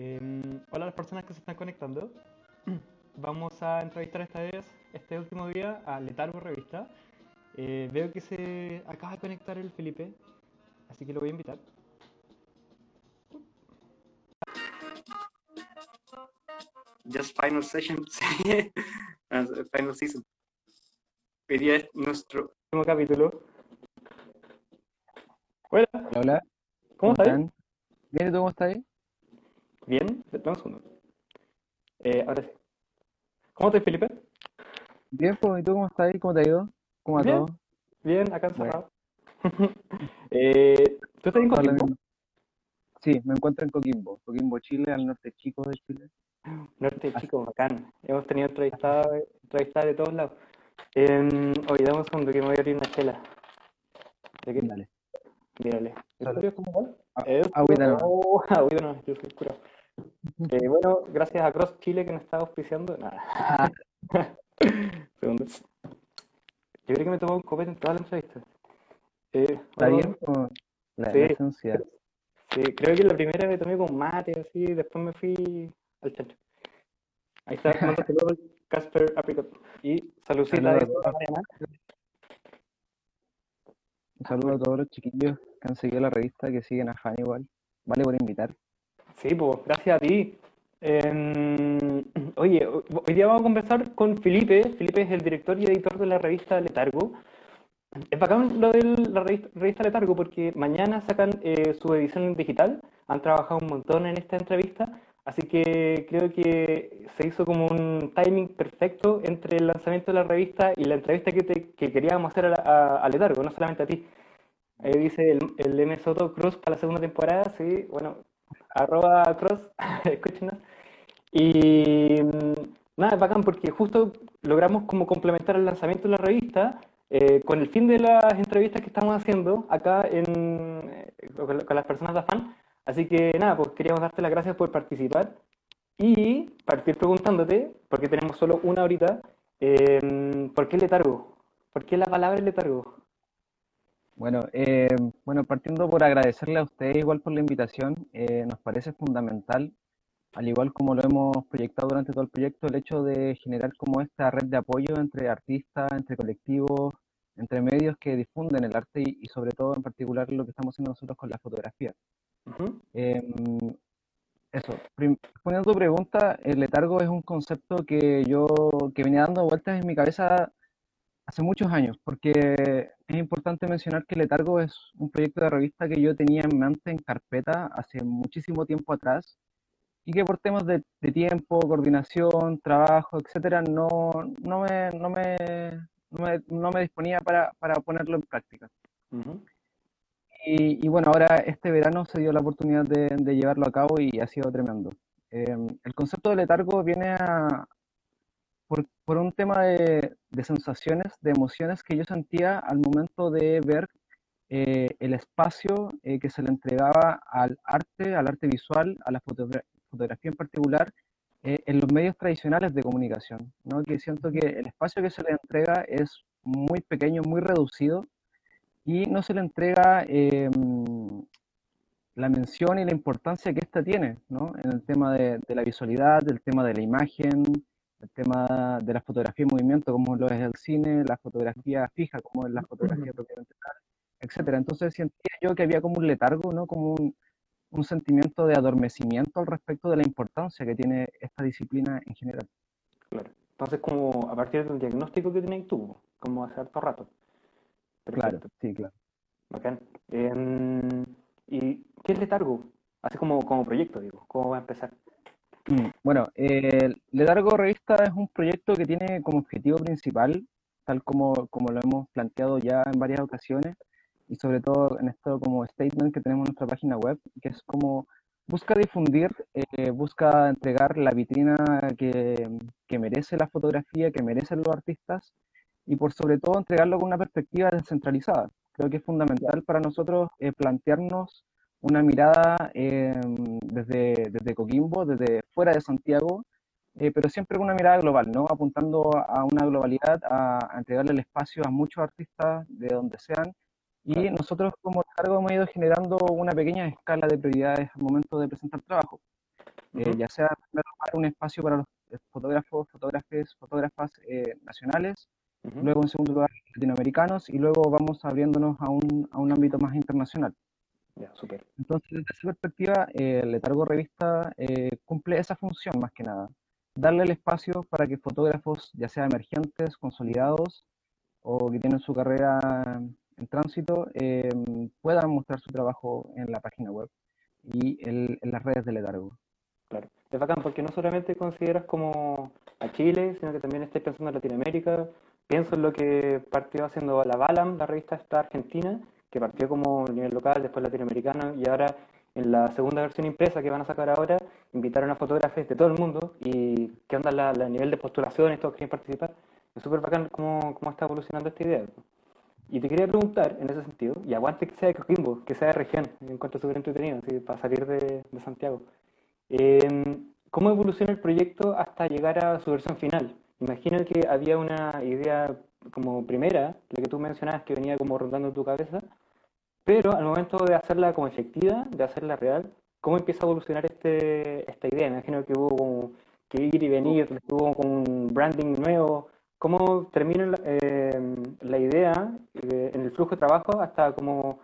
Em, hola a las personas que se están conectando. Vamos a entrevistar esta vez, este último día, a Letargo Revista. Eh, veo que se acaba de conectar el Felipe, así que lo voy a invitar. Just final session, sí. final season. Hoy día es nuestro último capítulo. Hola, Hola, ¿cómo estás? están? Bien, ¿y tú cómo estás? Bien, dame un segundo. Eh, ahora sí. ¿Cómo estás, Felipe? Bien, pues, ¿y tú cómo estás? ¿Cómo te ha ido? ¿Cómo Bien. todo? Bien, acá Bueno. encerrado. eh, ¿Tú estás en Coquimbo? Sí, me encuentro en Coquimbo, Coquimbo, Chile, al norte chico de Chile. Norte, chico, bacán. Hemos tenido entrevistadas entrevistadas de todos lados. Eh, oye, dame un segundo que me voy a abrir una chela. ¿De qué? Dale. Mírale. ¿En Solo. serio cómo va? Ah, Eso. agüita nomás. Oh, agüita nomás, yo soy curado. Eh, bueno, gracias a Cross Chile que nos está auspiciando. Nada. Segundo. Yo creo que me tomó un copete en toda la entrevista. Eh, ¿Está bien? o La, Sí. esencia. Sí, creo que la primera me tomé con mate, así, después me fui al chancho. Ahí está, mando saludos al Casper Apricot. Y saludcita Mariana. Un saludo a todos los chiquillos que han seguido la revista, que siguen a Fan igual. Vale por invitar. Sí, pues, gracias a ti. Em, oye, ho- hoy día vamos a conversar con Felipe. Felipe es el director y editor de la revista Letargo. Es bacán lo de la revista, Letargo porque mañana sacan eh, su edición digital. Han trabajado un montón en esta entrevista, así que creo que se hizo como un timing perfecto entre el lanzamiento de la revista y la entrevista que, te- que queríamos hacer a, a- a Letargo, no solamente a ti. Ahí dice el, el M. Soto Cruz para la segunda temporada, sí, bueno, arroba Cross, escúchenos. Y mm, nada, es bacán porque justo logramos como complementar el lanzamiento de la revista eh, con el fin de las entrevistas que estamos haciendo acá eh, con, las personas de Afan. Así que nada, pues queríamos darte las gracias por participar y partir preguntándote, porque tenemos solo una horita, eh, ¿por qué letargo? ¿Por qué la palabra letargo? Bueno, eh, bueno, partiendo por agradecerle a ustedes igual por la invitación, eh, nos parece fundamental, al igual como lo hemos proyectado durante todo el proyecto, el hecho de generar como esta red de apoyo entre artistas, entre colectivos, entre medios que difunden el arte y, y sobre todo en particular lo que estamos haciendo nosotros con la fotografía. Em, eso, respondiendo a tu pregunta, el letargo es un concepto que yo, que venía dando vueltas en mi cabeza hace muchos años, porque es importante mencionar que Letargo es un proyecto de revista que yo tenía en mente en carpeta hace muchísimo tiempo atrás y que por temas de, de tiempo, coordinación, trabajo, etcétera, no, no me, no me, no me, no me disponía para, para ponerlo en práctica. ujú. Y, y bueno, ahora este verano se dio la oportunidad de, de llevarlo a cabo y ha sido tremendo. Eh, el concepto de letargo viene a, por, por un tema de, de sensaciones, de emociones que yo sentía al momento de ver eh, el espacio eh, que se le entregaba al arte, al arte visual, a la fotogra- fotografía en particular, eh, en los medios tradicionales de comunicación, ¿no? Que siento que el espacio que se le entrega es muy pequeño, muy reducido y no se le entrega eh, la mención y la importancia que ésta tiene, ¿no? En el tema de, de la visualidad, del tema de la imagen, el tema de la fotografía en movimiento, como lo es el cine, la fotografía fija, como es la fotografía propiamente tal, etcétera. Entonces sentía yo que había como un letargo, ¿no? Como un, un sentimiento de adormecimiento al respecto de la importancia que tiene esta disciplina en general. Claro. Entonces, como a partir del diagnóstico que tenéis tú, como hace harto rato. Claro, Perfecto, sí, claro. bacán. Em, ¿y qué es Letargo? Así como, como proyecto, digo, ¿cómo va a empezar? Mm, Bueno, eh, Letargo Revista es un proyecto que tiene como objetivo principal, tal como, como lo hemos planteado ya en varias ocasiones, y sobre todo en esto como statement que tenemos en nuestra página web, que es como busca difundir, eh, busca entregar la vitrina que, que merece la fotografía, que merecen los artistas, y por sobre todo entregarlo con una perspectiva descentralizada. Creo que es fundamental para nosotros eh, plantearnos una mirada eh, desde, desde Coquimbo, desde fuera de Santiago, eh, pero siempre con una mirada global, ¿no? Apuntando a una globalidad, a, a entregarle el espacio a muchos artistas de donde sean. Y nosotros como cargo hemos ido generando una pequeña escala de prioridades al momento de presentar trabajo. eh, ya sea en primer lugar un espacio para los eh, fotógrafos, fotógrafes, fotógrafas nacionales, luego en segundo lugar latinoamericanos y luego vamos abriéndonos a un, a un ámbito más internacional. Ya, súper. Entonces, desde esa perspectiva, eh, Letargo Revista eh, cumple esa función más que nada, darle el espacio para que fotógrafos, ya sea emergentes, consolidados o que tienen su carrera en tránsito, eh, puedan mostrar su trabajo en la página web y el- en las redes de Letargo. Claro. Es bacán porque no solamente consideras como a Chile, sino que también estás pensando en Latinoamérica. Pienso en lo que partió haciendo la Balam, la revista esta argentina, que partió como a nivel local, después latinoamericano, y ahora en la segunda versión impresa que van a sacar ahora, invitaron a fotógrafos de todo el mundo y qué onda la, la nivel de postulaciones, todos quieren participar. Es súper bacán cómo, cómo está evolucionando esta idea. Y te quería preguntar, en ese sentido, y aguante que sea de Coquimbo, que sea de región, me encuentro súper entretenido, así, para salir de, de Santiago. Eh, ¿cómo evoluciona el proyecto hasta llegar a su versión final? Imagino que había una idea como primera, la que tú mencionabas, que venía como rondando en tu cabeza, pero al momento de hacerla como efectiva, de hacerla real, ¿cómo empieza a evolucionar este, esta idea? Me imagino que hubo como que ir y venir, hubo como un branding nuevo. ¿Cómo termina la, eh, la idea eh, en el flujo de trabajo hasta como,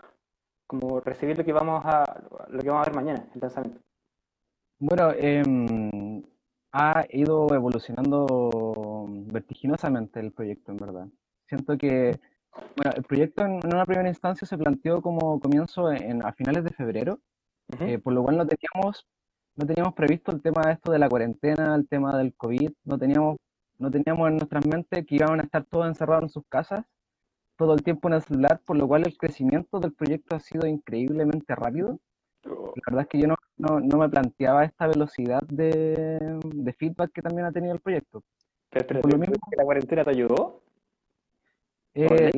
como recibir lo que vamos a lo que vamos a ver mañana, el lanzamiento? Bueno, em, ha ido evolucionando vertiginosamente el proyecto, en verdad. Siento que, bueno, el proyecto en, en una primera instancia se planteó como comienzo en, a finales de febrero, eh, por lo cual no teníamos, no teníamos previsto el tema de esto de la cuarentena, el tema del COVID, no teníamos, no teníamos en nuestras mentes que iban a estar todos encerrados en sus casas todo el tiempo en el celular, por lo cual el crecimiento del proyecto ha sido increíblemente rápido. La verdad es que yo no, no, no me planteaba esta velocidad de, de feedback que también ha tenido el proyecto. Pero, pero, Por lo ¿crees mismo, que la cuarentena te ayudó? eh,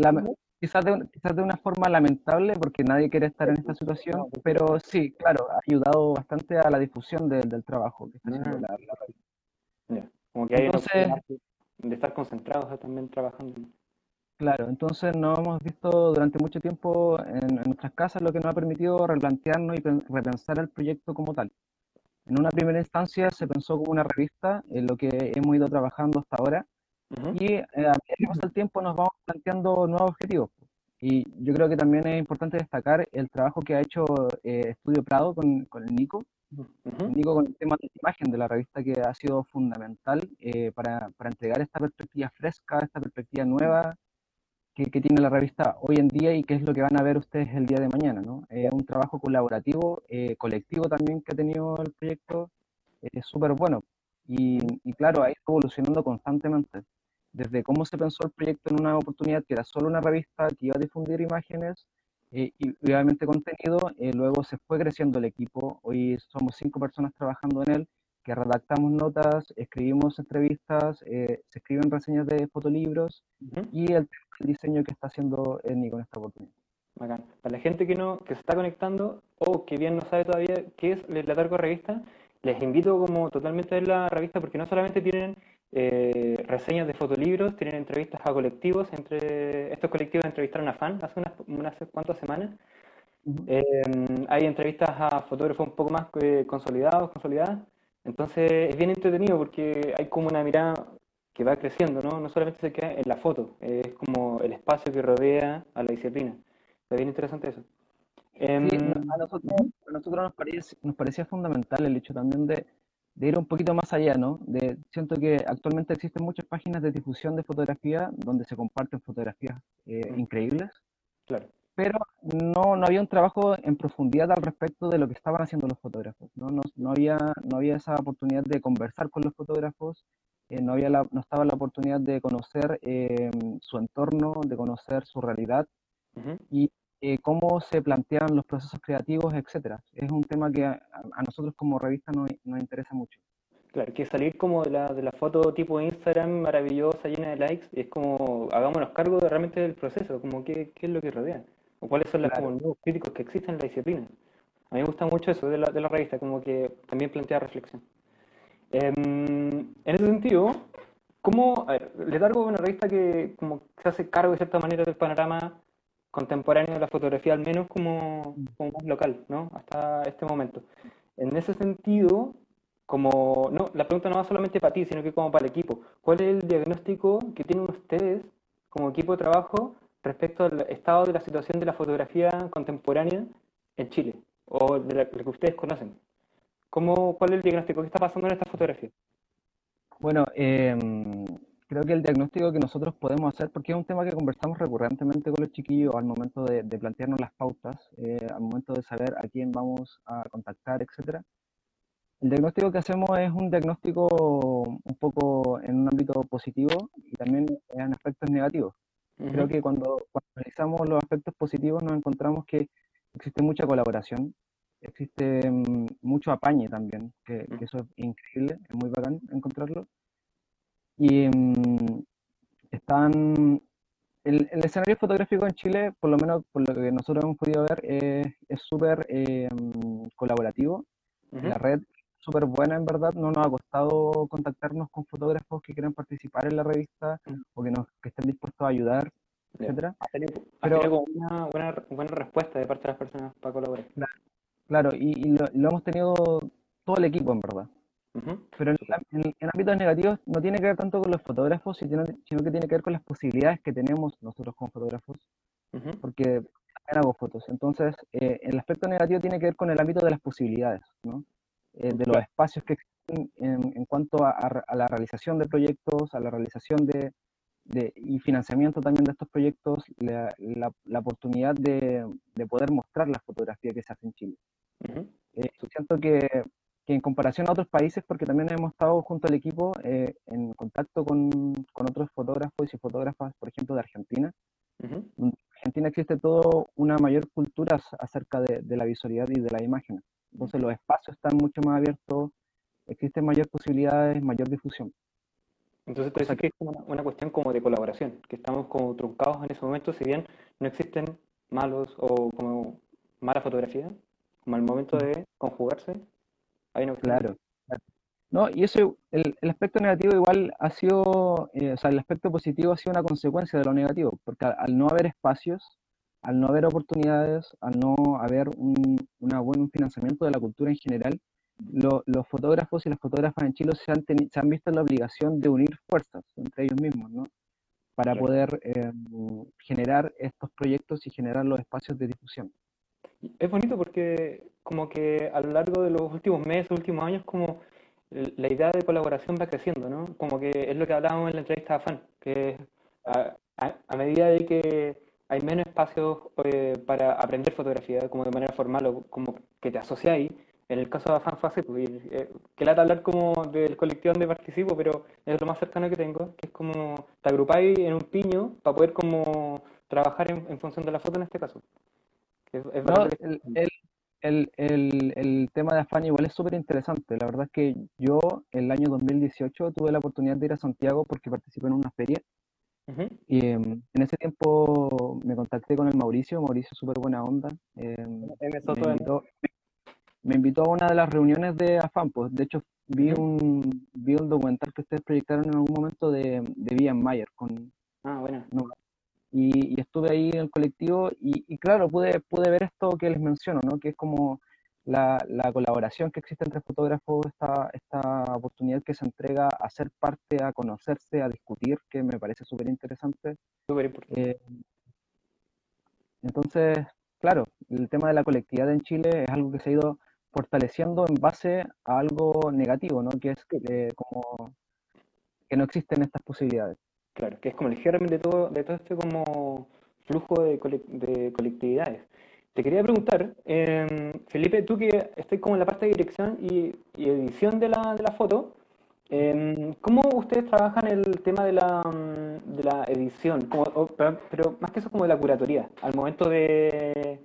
quizás, de, quizás de una forma lamentable, porque nadie quiere estar en esta situación, pero sí, claro, ha ayudado bastante a la difusión del del trabajo que está haciendo la, la. Como que hay Entonces, de estar concentrados también trabajando. Claro, entonces nos hemos visto durante mucho tiempo en, en nuestras casas, lo que nos ha permitido replantearnos y pen- repensar el proyecto como tal. En una primera instancia se pensó como una revista, en lo que hemos ido trabajando hasta ahora, y eh, a medida que pasa el tiempo nos vamos planteando nuevos objetivos. Y yo creo que también es importante destacar el trabajo que ha hecho eh, Estudio Prado con, con el Nico. Nico con el tema de la imagen de la revista que ha sido fundamental eh, para, para entregar esta perspectiva fresca, esta perspectiva nueva que, que tiene la revista hoy en día y qué es lo que van a ver ustedes el día de mañana, ¿no? Es un trabajo colaborativo, eh, colectivo también que ha tenido el proyecto, es súper bueno. Y, y claro, ha ido evolucionando constantemente. Desde cómo se pensó el proyecto en una oportunidad que era solo una revista que iba a difundir imágenes eh, y obviamente contenido, eh, luego se fue creciendo el equipo. Hoy somos cinco personas trabajando en él, que redactamos notas, escribimos entrevistas, eh, se escriben reseñas de fotolibros Ujú. y el, el diseño que está haciendo Nico en esta oportunidad. Bacán. Para la gente que no, que se está conectando o que bien no sabe todavía qué es la Targo Revista, les invito como totalmente a ver la revista porque no solamente tienen eh, reseñas de fotolibros, tienen entrevistas a colectivos, entre estos colectivos entrevistaron a fan hace unas, unas cuantas semanas. Ujú. Eh, hay entrevistas a fotógrafos un poco más eh, consolidados, consolidadas. Entonces es bien entretenido porque hay como una mirada que va creciendo, ¿no? No solamente se queda en la foto, es como el espacio que rodea a la disciplina. Está bien interesante eso. Em, Sí, no- a nosotros, a nosotros nos, parece- nos parecía fundamental el hecho también de, de ir un poquito más allá, ¿no? De, siento que actualmente existen muchas páginas de difusión de fotografía donde se comparten fotografías eh, increíbles, claro, pero no, no había un trabajo en profundidad al respecto de lo que estaban haciendo los fotógrafos, ¿no? No, no había, no había esa oportunidad de conversar con los fotógrafos, eh, no había la- no estaba la oportunidad de conocer eh, su entorno, de conocer su realidad ujú, y eh, cómo se plantean los procesos creativos, etcétera. Es un tema que a, a nosotros como revista nos, nos interesa mucho. Claro, que salir como de la, de la foto tipo Instagram maravillosa, llena de likes, es como hagámonos cargo de, realmente del proceso, como qué, qué es lo que rodea, o cuáles son los Claro. nuevos críticos que existen en la disciplina. A mí me gusta mucho eso de la, de la revista, como que también plantea reflexión. Em, en ese sentido, ¿cómo, a ver, Letargo es una revista que como se hace cargo de cierta manera del panorama contemporáneo de la fotografía, al menos como, como local, ¿no? Hasta este momento. En ese sentido, como, no, la pregunta no va solamente para ti, sino que como para el equipo. ¿Cuál es el diagnóstico que tienen ustedes como equipo de trabajo respecto al estado de la situación de la fotografía contemporánea en Chile? O de la, que ustedes conocen. ¿Cómo, ¿Cuál es el diagnóstico? ¿Qué está pasando en esta fotografía? Bueno, em, creo que el diagnóstico que nosotros podemos hacer, porque es un tema que conversamos recurrentemente con los chiquillos al momento de, plantearnos las pautas, eh, al momento de saber a quién vamos a contactar, etcétera. El diagnóstico que hacemos es un diagnóstico un poco en un ámbito positivo y también en aspectos negativos. Creo que cuando, analizamos los aspectos positivos nos encontramos que existe mucha colaboración, existe mm, mucho apañe también, que, que, eso es increíble, es muy bacán encontrarlo. Y mm, están. El, el, escenario fotográfico en Chile, por lo menos por lo que nosotros hemos podido ver, es súper eh, mm, colaborativo. La red súper buena, en verdad. No nos ha costado contactarnos con fotógrafos que quieran participar en la revista o que, nos, que estén dispuestos a ayudar, etcétera. Pero una buena, buena respuesta de parte de las personas para colaborar. Claro, y, lo, hemos tenido todo el equipo, en verdad. Pero en, en, ámbitos negativos no tiene que ver tanto con los fotógrafos, sino, sino, que tiene que ver con las posibilidades que tenemos nosotros como fotógrafos, porque también hago fotos. Entonces, eh, el aspecto negativo tiene que ver con el ámbito de las posibilidades, ¿no? Eh, de los espacios que existen en, cuanto a, la realización de proyectos, a la realización de, de y financiamiento también de estos proyectos, la, la, oportunidad de, de, poder mostrar la fotografía que se hace en Chile. Eh, siento que que en comparación a otros países, porque también hemos estado junto al equipo eh, en contacto con, con, otros fotógrafos y fotógrafas, por ejemplo, de Argentina. En Argentina existe toda una mayor cultura acerca de, de, la visualidad y de la imagen. Entonces los espacios están mucho más abiertos, existen mayor posibilidades, mayor difusión. Entonces, que es una, una, cuestión como de colaboración, que estamos como truncados en ese momento, si bien no existen malos o como mala fotografía, como al momento de conjugarse, Claro. No, y eso, el, el, aspecto negativo igual ha sido, eh, o sea, el aspecto positivo ha sido una consecuencia de lo negativo, porque al, no haber espacios, al no haber oportunidades, al no haber un una buen financiamiento de la cultura en general, los fotógrafos y las fotógrafas en Chile se han, se han visto en la obligación de unir fuerzas entre ellos mismos, ¿no? Para poder eh, generar estos proyectos y generar los espacios de difusión. Es bonito porque como que a lo largo de los últimos meses, últimos años, como la idea de colaboración va creciendo, ¿no? Como que es lo que hablábamos en la entrevista a Fan, que a, a, medida de que hay menos espacios eh, para aprender fotografía, como de manera formal o como que te asociáis, en el caso de Afan fue así, pues, eh, que lata hablar como del colectivo donde participo, pero es lo más cercano que tengo, que es como te agrupáis en un piño para poder como trabajar en, en función de la foto en este caso. Es, el, el, el, el, tema de Afán igual es súper interesante. La verdad es que yo el año 2018 tuve la oportunidad de ir a Santiago porque participé en una feria. Y em, en ese tiempo me contacté con el Mauricio, Mauricio súper buena onda. Em, me, invitó, a una de las reuniones de Afán, pues de hecho vi, un, vi un documental que ustedes proyectaron en algún momento de, de Mayer con, ah, bueno y, estuve ahí en el colectivo y, claro, pude, pude ver esto que les menciono, ¿no? que es como la, la colaboración que existe entre fotógrafos, esta, esta oportunidad que se entrega a ser parte, a conocerse, a discutir, que me parece súper interesante. Súper importante. Eh, entonces, claro, el tema de la colectividad en Chile es algo que se ha ido fortaleciendo en base a algo negativo, ¿no? que es que, como que no existen estas posibilidades. Claro, que es como el germen de todo, de todo este como flujo de, de colectividades. Te quería preguntar, em, Felipe, tú que estás como en la parte de dirección y, edición de la, de la foto, em, ¿cómo ustedes trabajan el tema de la, de la edición? pero, más que eso como de la curatoría, al momento de,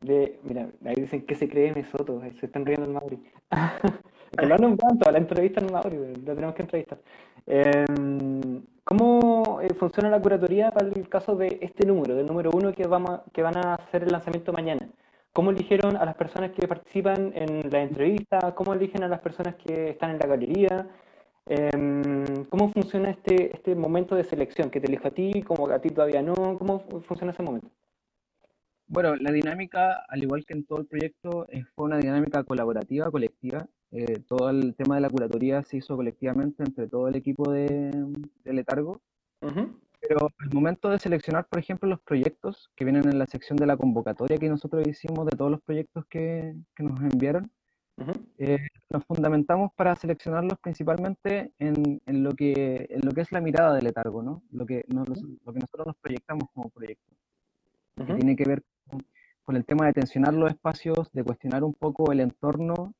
de... Mira, ahí dicen que se cree Mesoto, se están riendo el Mauri. que lo han nombrado la entrevista en Mauri, lo tenemos que entrevistar. Em, ¿Cómo eh, funciona la curatoría para el caso de este número, del número uno que, vamos, que van a hacer el lanzamiento mañana? ¿Cómo eligieron a las personas que participan en la entrevista? ¿Cómo eligen a las personas que están en la galería? Em, ¿Cómo funciona este, este momento de selección? ¿Que te elijo a ti, como a ti todavía no? ¿Cómo funciona ese momento? Bueno, la dinámica, al igual que en todo el proyecto, fue una dinámica colaborativa, colectiva. eh, todo el tema de la curatoría se hizo colectivamente entre todo el equipo de, de Letargo, Ujú, pero al momento de seleccionar, por ejemplo, los proyectos que vienen en la sección de la convocatoria que nosotros hicimos de todos los proyectos que, que nos enviaron, ujú, eh, nos fundamentamos para seleccionarlos principalmente en, en lo que, en lo que es la mirada de Letargo, ¿no? Lo que, no- los- lo que nosotros nos proyectamos como proyecto, que ujú. tiene que ver con, con el tema de tensionar los espacios, de cuestionar un poco el entorno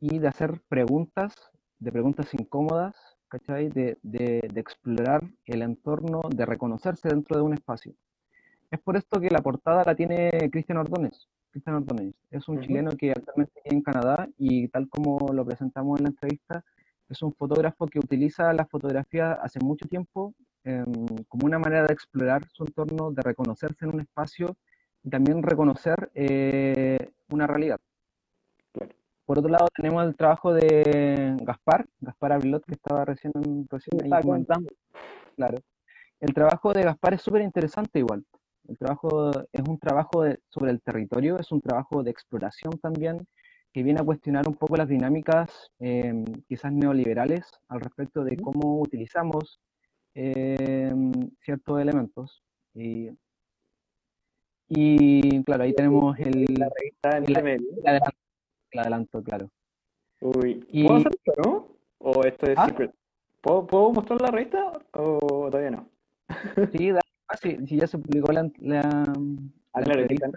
y de hacer preguntas, de preguntas incómodas, ¿cachai? De, de, de explorar el entorno, de reconocerse dentro de un espacio. Es por esto que la portada la tiene Cristian Ordóñez. Cristian Ordóñez es un chileno que actualmente vive en Canadá y tal como lo presentamos en la entrevista, es un fotógrafo que utiliza la fotografía hace mucho tiempo em, como una manera de explorar su entorno, de reconocerse en un espacio y también reconocer eh, una realidad. Claro. Por otro lado, tenemos el trabajo de Gaspar, Gaspar Avilot, que estaba recién, recién ahí comentando. comentando. Claro. El trabajo de Gaspar es súper interesante igual. El trabajo es un trabajo de- sobre el territorio, es un trabajo de exploración también, que viene a cuestionar un poco las dinámicas eh, quizás neoliberales al respecto de cómo utilizamos eh, ciertos elementos. Y, y, claro, ahí tenemos el, La revista medio. el adelanto, el adelanto, claro. Uy, Y- ¿puedo hacer esto, no? ¿O esto es ¿Ah? secret? ¿Puedo, ¿Puedo mostrar la revista o todavía no? Sí, da- ah, sí, sí, ya se publicó la, la, Ah, la claro, entrevista.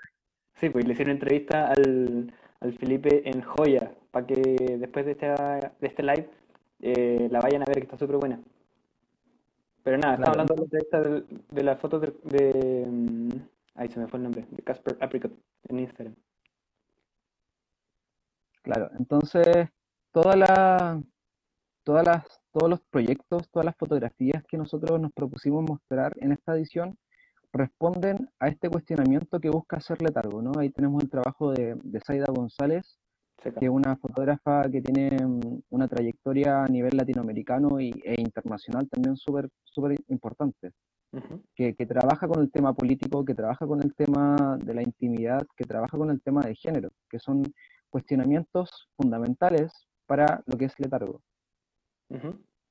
sí, pues le hicieron entrevista al, al Felipe en Joya, para que después de, esta, de este live eh, la vayan a ver, que está súper buena. Pero nada, Claro. hablando de la de, la foto de, de, mm, Ahí se me fue el nombre, de Casper Apricot en Instagram. Claro, entonces toda la, todas las, todos los proyectos, todas las fotografías que nosotros nos propusimos mostrar en esta edición responden a este cuestionamiento que busca hacer Letargo, ¿no? Ahí tenemos el trabajo de, de Zaida González, Seca. que es una fotógrafa que tiene mm, una trayectoria a nivel latinoamericano y, e internacional también súper súper importante Que, que trabaja con el tema político, que trabaja con el tema de la intimidad, que trabaja con el tema de género, que son cuestionamientos fundamentales para lo que es letargo.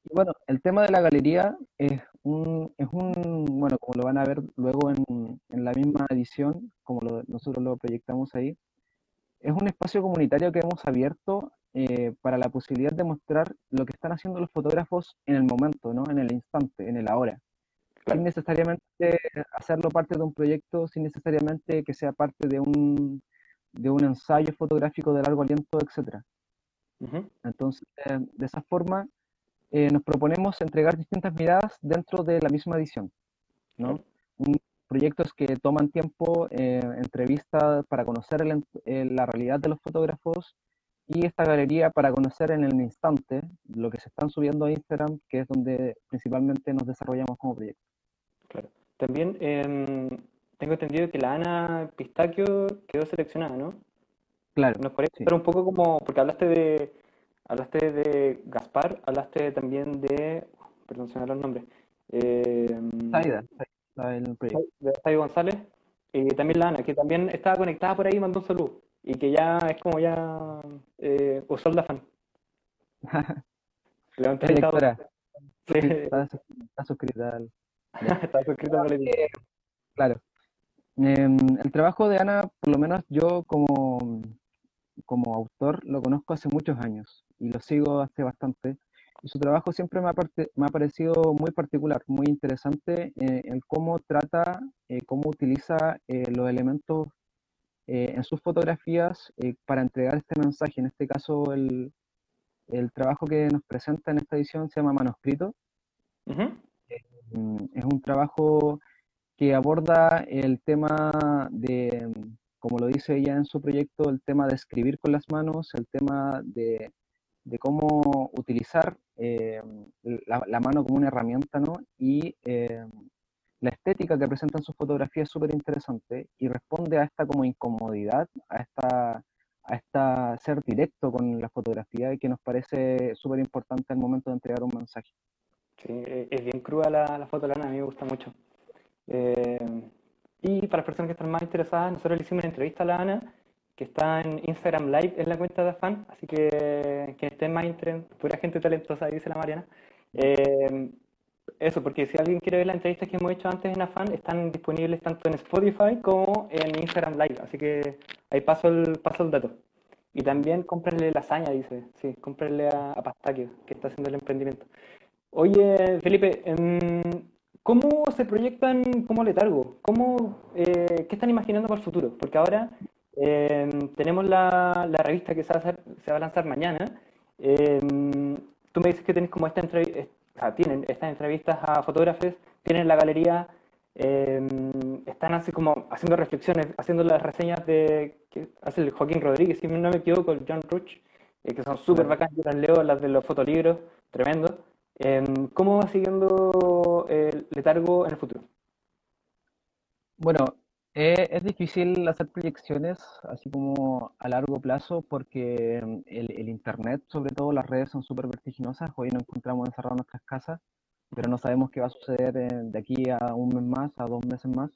Y bueno, el tema de la galería es un, es un bueno, como lo van a ver luego en, en la misma edición, como lo- nosotros lo proyectamos ahí, es un espacio comunitario que hemos abierto eh, para la posibilidad de mostrar lo que están haciendo los fotógrafos en el momento, ¿no? En el instante, en el ahora Claro. sin necesariamente hacerlo parte de un proyecto, sin necesariamente que sea parte de un, de un ensayo fotográfico de largo aliento, etc. Entonces, eh, de esa forma, eh, nos proponemos entregar distintas miradas dentro de la misma edición, ¿no? Proyectos que toman tiempo, eh, entrevistas para conocer el eh, la realidad de los fotógrafos y esta galería para conocer en el instante lo que se están subiendo a Instagram, que es donde principalmente nos desarrollamos como proyecto. También em, tengo entendido que la Ana Pistaquio quedó seleccionada, ¿no? Claro, ¿Nos podrías sí. contar un poco como, porque hablaste de, hablaste de Gaspar, hablaste también de, perdón, se me olvidó el nombre, eh, el proyecto. de Sai González, y también la Ana, que también estaba conectada por ahí y mandó un saludo, y que ya es como ya eh, Usolda fan. Le han Es lectora. Sí, Está, sus- está suscrita al- está suscrito por el... Claro. Em, el trabajo de Ana, por lo menos yo como, como autor, lo conozco hace muchos años y lo sigo hace bastante. Y su trabajo siempre me ha, parte- me ha parecido muy particular, muy interesante eh, en cómo trata, eh, cómo utiliza eh, los elementos eh, en sus fotografías para entregar este mensaje. En este caso, el, el trabajo que nos presenta en esta edición se llama Manuscrito. Es un trabajo que aborda el tema de, mm, como lo dice ella en su proyecto, el tema de escribir con las manos, el tema de, de cómo utilizar eh, la, mano como una herramienta, ¿no? Y eh, la estética que presenta en sus fotografías es súper interesante y responde a esta como incomodidad, a esta, a esta ser directo con la fotografía y que nos parece súper importante al momento de entregar un mensaje. Sí, eh, es bien cruda la, la foto de la Ana, a mí me gusta mucho. Eh, y para las personas que están más interesadas, nosotros le hicimos una entrevista a la Ana que está en Instagram Live en la cuenta de Afan, así que quien esté más interesado, pura gente talentosa, dice la Mariana. Eh, eso, porque si alguien quiere ver las entrevistas que hemos hecho antes en Afan, están disponibles tanto en Spotify como en Instagram Live, así que ahí paso el, paso el dato. Y también cómprenle lasaña, dice, sí, cómprenle a, a que está haciendo el emprendimiento. Oye, Felipe, em, ¿cómo se proyectan como letargo? ¿Cómo, eh, ¿Qué están imaginando para el futuro? Porque ahora em, tenemos la, la revista que se va a, hacer- se va a lanzar mañana. Em, tú me dices que tenés como esta entrevista, o sea, tienen estas entrevistas a fotógrafos, tienen la galería, están así como haciendo reflexiones, haciendo las reseñas de que hace el Joaquín Rodríguez, si no me equivoco, el John Ruch, eh, que son súper bacanas, yo las leo, las de los fotolibros, tremendo. Em, ¿cómo va siguiendo el letargo en el futuro? Bueno, eh, es difícil hacer proyecciones así como a largo plazo porque mm, el, el internet, sobre todo las redes son súper vertiginosas. Hoy nos encontramos encerrados en nuestras casas, pero no sabemos qué va a suceder eh, de aquí a un mes más, a dos meses más.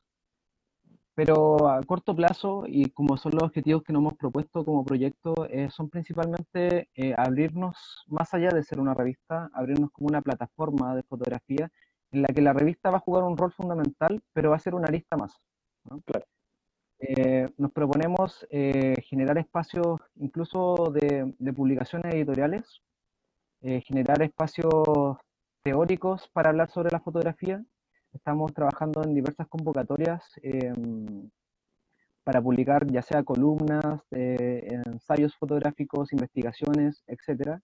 Pero a corto plazo, y como son los objetivos que nos hemos propuesto como proyecto, eh, son principalmente eh, abrirnos más allá de ser una revista, abrirnos como una plataforma de fotografía en la que la revista va a jugar un rol fundamental, pero va a ser una lista más. ¿no? Claro. Eh, nos proponemos generar espacios incluso de, de publicaciones editoriales, generar espacios teóricos para hablar sobre la fotografía. Estamos trabajando en diversas convocatorias eh, para publicar ya sea columnas, eh, ensayos fotográficos, investigaciones, etcétera.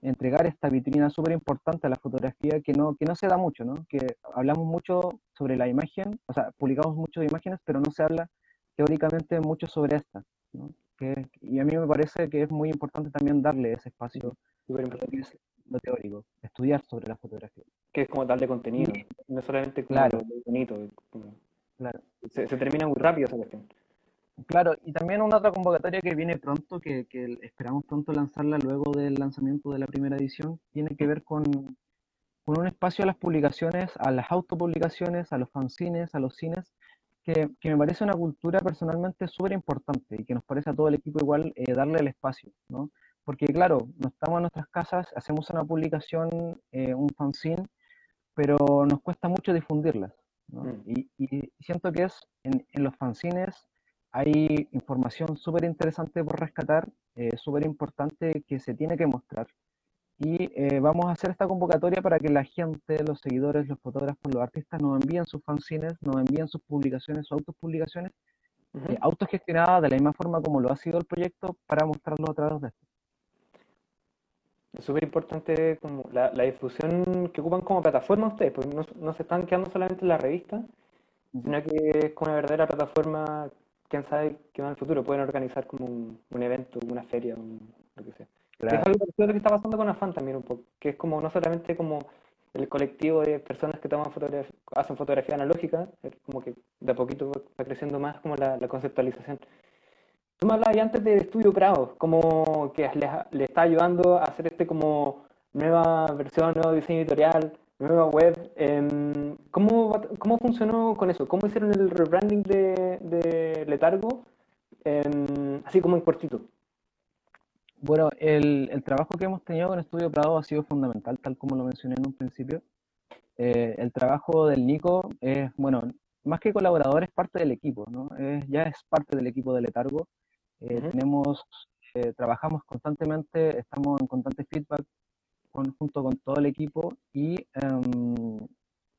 Entregar esta vitrina súper importante a la fotografía que no, que no se da mucho, ¿no? Que hablamos mucho sobre la imagen, o sea, publicamos muchas imágenes, pero no se habla teóricamente mucho sobre esta, ¿no? Que, y a mí me parece que es muy importante también darle ese espacio Súper importante. Lo teórico, estudiar sobre la fotografía. Que es como darle contenido, no solamente como Claro. bonito. como- Claro. se, se termina muy rápido esa cuestión. Claro, y también una otra convocatoria que viene pronto, que, que esperamos pronto lanzarla luego del lanzamiento de la primera edición, tiene que ver con, con un espacio a las publicaciones, a las autopublicaciones, a los fanzines, a los cines, que, que me parece una cultura personalmente súper importante y que nos parece a todo el equipo igual eh, darle el espacio, ¿no? Porque claro, no estamos en nuestras casas, hacemos una publicación, eh, un fanzine, pero nos cuesta mucho difundirlas, ¿no? Mm. Y, y siento que es en, en los fanzines hay información súper interesante por rescatar, eh, súper importante que se tiene que mostrar. Y eh, vamos a hacer esta convocatoria para que la gente, los seguidores, los fotógrafos, los artistas nos envíen sus fanzines, nos envíen sus publicaciones, sus autopublicaciones, Ujú. eh, autogestionadas de la misma forma como lo ha sido el proyecto, para mostrarlo a través de esto. Es súper importante como la, la difusión que ocupan como plataforma ustedes, porque no, no se están quedando solamente en la revista, sino que es como una verdadera plataforma, quién sabe qué va en el futuro, pueden organizar como un, un evento, una feria, un- lo que sea. Que es Claro, algo que está pasando con Afan también un poco, que es como no solamente como el colectivo de personas que toman fotografía, hacen fotografía analógica, como que de a poquito va creciendo más como la, la conceptualización. Tú me hablabas antes de Estudio Prado, como que le, está ayudando a hacer este como nueva versión, nuevo diseño editorial, nueva web. em, ¿cómo, cómo funcionó con eso? ¿Cómo hicieron el rebranding de, de Letargo? Em, así como en cortito. Bueno, el, el trabajo que hemos tenido con Estudio Prado ha sido fundamental, tal como lo mencioné en un principio. Eh, el trabajo del Nico es, bueno, más que colaborador, es parte del equipo, ¿no? Es- ya es parte del equipo de Letargo. Eh, Ujú. tenemos, eh, trabajamos constantemente, estamos en constante feedback con- junto con todo el equipo y em,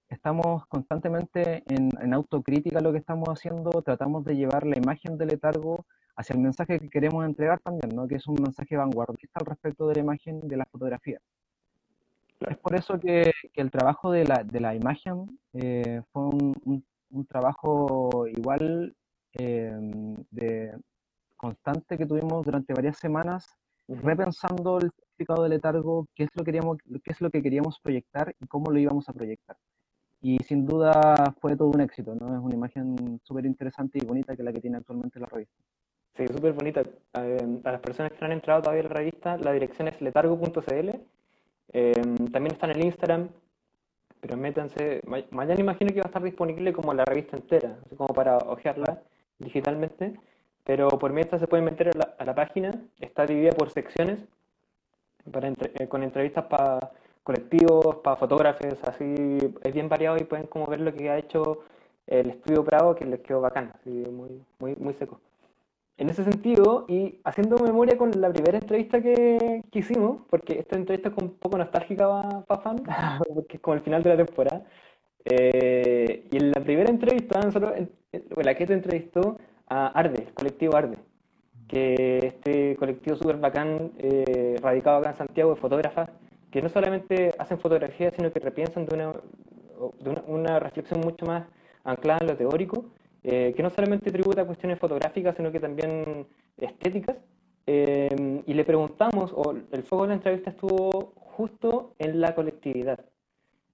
estamos constantemente en, en autocrítica lo que estamos haciendo, tratamos de llevar la imagen de Letargo hacia el mensaje que queremos entregar también, ¿no? Que es un mensaje vanguardista al respecto de la imagen de la fotografía. Es por eso que, que el trabajo de la, de la imagen eh, fue un, un- un trabajo igual eh, de constante que tuvimos durante varias semanas, Ujú. repensando el significado de letargo, qué es lo que queríamos, qué es lo que queríamos proyectar y cómo lo íbamos a proyectar. Y sin duda fue todo un éxito, ¿no? Es una imagen súper interesante y bonita que la que tiene actualmente la revista. Sí, súper bonita. Eh, a las personas que no han entrado todavía a la revista, la dirección es letargo.cl. Eh, también está en el Instagram, pero métanse. ma- Mañana imagino que va a estar disponible como la revista entera, así como para hojearla digitalmente. Pero por mientras se pueden meter a la, a la página, está dividida por secciones, para entre- eh, con entrevistas para colectivos, para fotógrafos, así, es bien variado y pueden como ver lo que ha hecho el estudio Prado, que les quedó bacán, así, muy, muy, muy seco. En ese sentido, y haciendo memoria con la primera entrevista que, que hicimos, porque esta entrevista es un poco nostálgica para fan, porque es como el final de la temporada, eh, y en la primera entrevista, nosotros, en- en- bueno, la que te entrevistó a Arde, el colectivo Arde, que este colectivo súper bacán, eh, radicado acá en Santiago, de fotógrafas, que no solamente hacen fotografía, sino que repiensan de una, de una, una reflexión mucho más anclada en lo teórico, eh, que no solamente tributa a cuestiones fotográficas, sino que también estéticas. Eh, y le preguntamos, o el foco de la entrevista estuvo justo en la colectividad.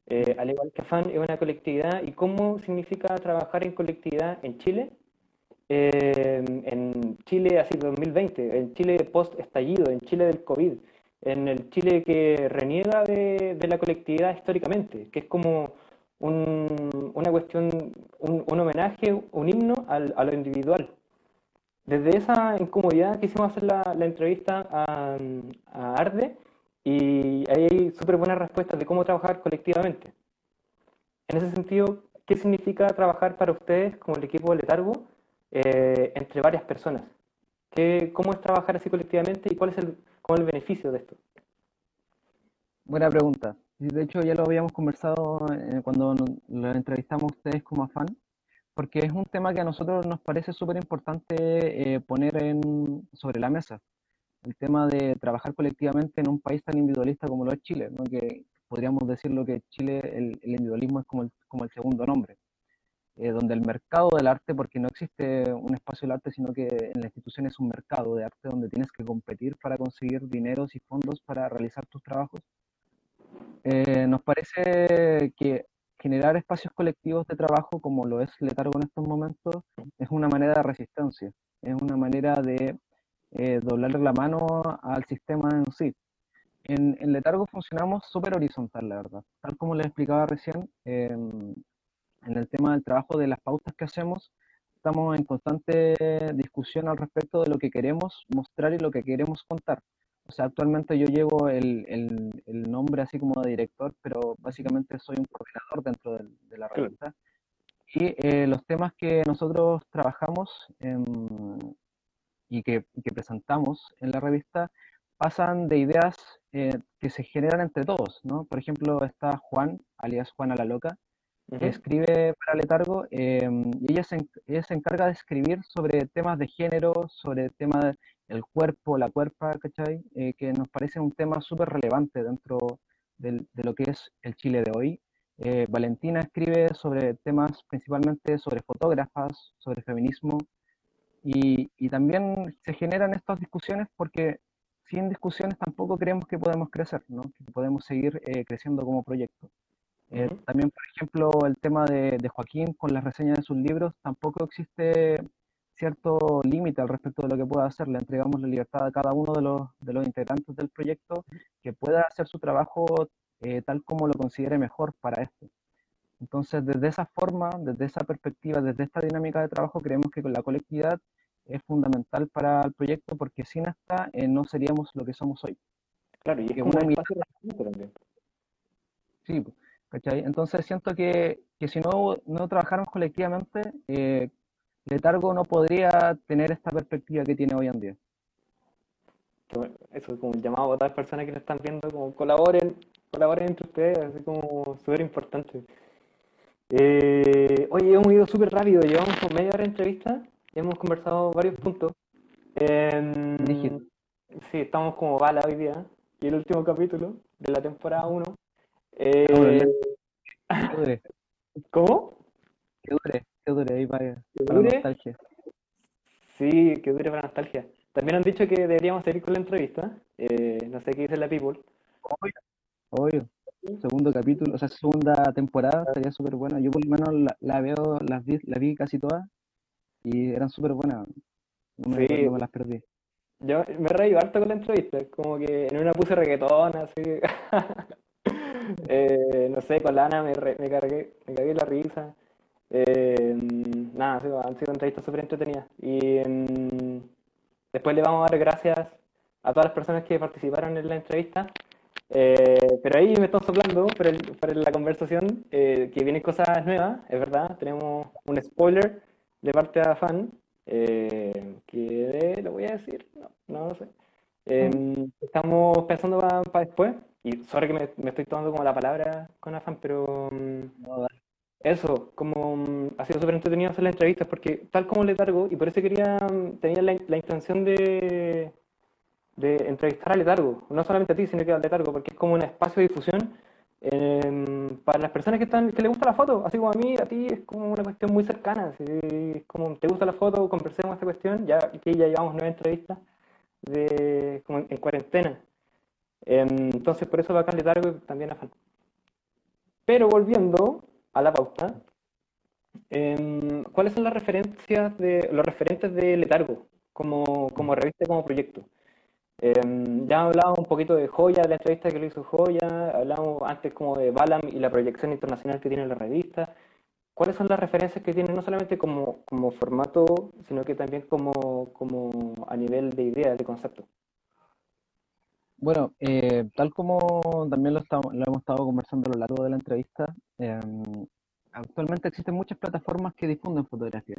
Eh, al igual que FAN es una colectividad y cómo significa trabajar en colectividad en Chile, en Chile así 2020, en Chile post estallido, en Chile del COVID, en el Chile que reniega de, la colectividad históricamente, que es como un- una cuestión, un, homenaje, un himno al- a lo individual. Desde esa incomodidad quisimos hacer la, la entrevista a, Arde y hay súper buenas respuestas de cómo trabajar colectivamente. En ese sentido, ¿qué significa trabajar para ustedes como el equipo de Letargo eh, entre varias personas? ¿Qué, ¿Cómo es trabajar así colectivamente y cuál es el, el beneficio de esto? Buena pregunta. De hecho, ya lo habíamos conversado eh, cuando lo entrevistamos a ustedes como afán, porque es un tema que a nosotros nos parece súper importante eh, poner en, sobre la mesa. El tema de trabajar colectivamente en un país tan individualista como lo es Chile. Que podríamos decirlo que Chile el, el individualismo es como el, como el segundo nombre, eh, donde el mercado del arte, porque no existe un espacio del arte, sino que en la institución es un mercado de arte donde tienes que competir para conseguir dineros y fondos para realizar tus trabajos. Eh, nos parece que generar espacios colectivos de trabajo, como lo es Letargo en estos momentos, es una manera de resistencia, es una manera de eh, doblarle la mano al sistema en sí. En, Letargo funcionamos súper horizontal, la verdad. Tal como les explicaba recién, eh, en el tema del trabajo de las pautas que hacemos, estamos en constante discusión al respecto de lo que queremos mostrar y lo que queremos contar. O sea, actualmente yo llevo el, el- el nombre así como de director, pero básicamente soy un coordinador dentro del- de la revista. Y eh, los temas que nosotros trabajamos em, y que, que presentamos en la revista pasan de ideas eh, que se generan entre todos, ¿no? Por ejemplo, está Juan, alias Juana la Loca, Ujú. escribe para Letargo eh, y ella se, ella se encarga de escribir sobre temas de género, sobre temas del cuerpo, la cuerpa, ¿cachai? Eh, que nos parece un tema súper relevante dentro del- de lo que es el Chile de hoy. Eh, Valentina escribe sobre temas principalmente sobre fotógrafas, sobre feminismo y, y también se generan estas discusiones porque sin discusiones tampoco creemos que podemos crecer, ¿no? Que podemos seguir eh, creciendo como proyecto. Eh, también, por ejemplo, el tema de, de Joaquín con las reseñas de sus libros, tampoco existe cierto límite al respecto de lo que pueda hacer. Le entregamos la libertad a cada uno de los, de los integrantes del proyecto que pueda hacer su trabajo eh, tal como lo considere mejor para esto. Entonces, desde esa forma, desde esa perspectiva, desde esta dinámica de trabajo, creemos que con la colectividad es fundamental para el proyecto porque sin esta eh, no seríamos lo que somos hoy. Claro, y es Que una respeto también. Sí, po, ¿cachai? Entonces siento que, que si no, no trabajáramos colectivamente, eh, Letargo no podría tener esta perspectiva que tiene hoy en día. Eso es como un llamado a todas las personas que lo están viendo, como colaboren, colaboren entre ustedes, así como súper importante. Eh, oye, hemos ido súper rápido, llevamos como media hora de entrevista, hemos conversado varios puntos. Em, sí, estamos como bala hoy día, y el último capítulo de la temporada 1. Que dure, ¿Cómo? que dure, que dure ahí para, ¿Que para dure? nostalgia. Sí, que dure para nostalgia. También han dicho que deberíamos seguir con la entrevista. Eh, no sé qué dice la People. Obvio. Segundo capítulo, o sea, segunda temporada estaría súper buena. Yo por lo menos la, la veo, las vi, la vi casi todas y eran súper buenas. No me, Sí. me las perdí. Yo me reí harto con la entrevista, como que en una puse reggaetón, así. Eh, no sé, con la Ana me, re- me cargué, me cagué la risa. Eh, nada, sí, han sido entrevistas súper entretenidas. Y mm, después le vamos a dar gracias a todas las personas que participaron en la entrevista. Eh, pero ahí me están soplando por, el- por la conversación eh, que vienen cosas nuevas, es verdad. Tenemos un spoiler de parte de fan eh, que lo voy a decir, no, no lo sé. Eh, estamos pensando para después. Y sorry que me, me estoy tomando como la palabra con afán, pero mm, No, eso, como mm, ha sido súper entretenido hacer las entrevistas, porque tal como Letargo, y por eso quería, mm, tenía la, la intención de, de entrevistar a Letargo, no solamente a ti, sino que a Letargo, porque es como un espacio de difusión em, para las personas que están, que les gusta la foto, así como a mí, a ti, es como una cuestión muy cercana, así, es como te gusta la foto, conversemos esta cuestión, ya que ya llevamos nueve entrevistas de, como en, en cuarentena. Entonces, por eso bacán Letargo y también a Fan. Pero volviendo a la pauta, em, ¿cuáles son las referencias de los referentes de Letargo como, como revista, como proyecto? Em, ya hablábamos un poquito de Joya, de la entrevista que lo hizo Joya, hablamos antes como de Balam y la proyección internacional que tiene la revista. ¿Cuáles son las referencias que tiene no solamente como, como formato, sino que también como, como a nivel de idea, de concepto? Bueno, eh, tal como también lo, lo hemos estado conversando a lo largo de la entrevista, em, actualmente existen muchas plataformas que difunden fotografía.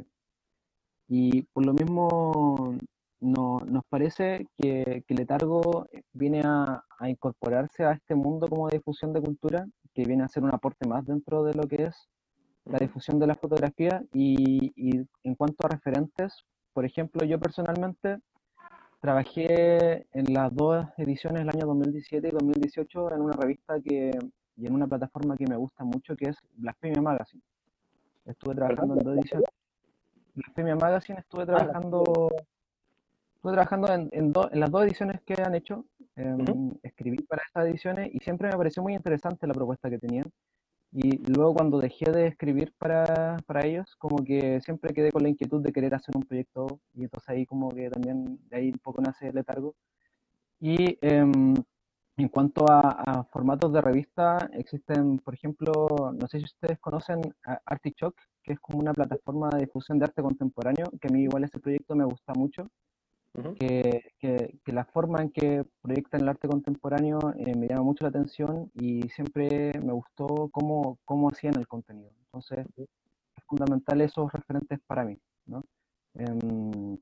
Y por lo mismo no- nos parece que, que Letargo viene a, a incorporarse a este mundo como difusión de cultura, que viene a ser un aporte más dentro de lo que es la difusión de la fotografía. Y, y en cuanto a referentes, por ejemplo, yo personalmente trabajé en las dos ediciones del año 2017 y 2018 en una revista que, y en una plataforma que me gusta mucho, que es Blasphemia Magazine. Estuve trabajando en dos ediciones. Blasphemia Magazine estuve trabajando, estuve trabajando en, en, do- en las dos ediciones que han hecho. em, escribí para esas ediciones y siempre me pareció muy interesante la propuesta que tenían. Y luego cuando dejé de escribir para, para ellos, como que siempre quedé con la inquietud de querer hacer un proyecto y entonces ahí como que también de ahí un poco nace el letargo. Y em, en cuanto a, a formatos de revista, existen, por ejemplo, no sé si ustedes conocen Artichoke, que es como una plataforma de difusión de arte contemporáneo, que a mí igual ese proyecto me gusta mucho, Que, que- que la forma en que proyectan el arte contemporáneo eh, me llama mucho la atención y siempre me gustó cómo, cómo hacían el contenido. Entonces, es fundamental esos referentes para mí, ¿no? Em,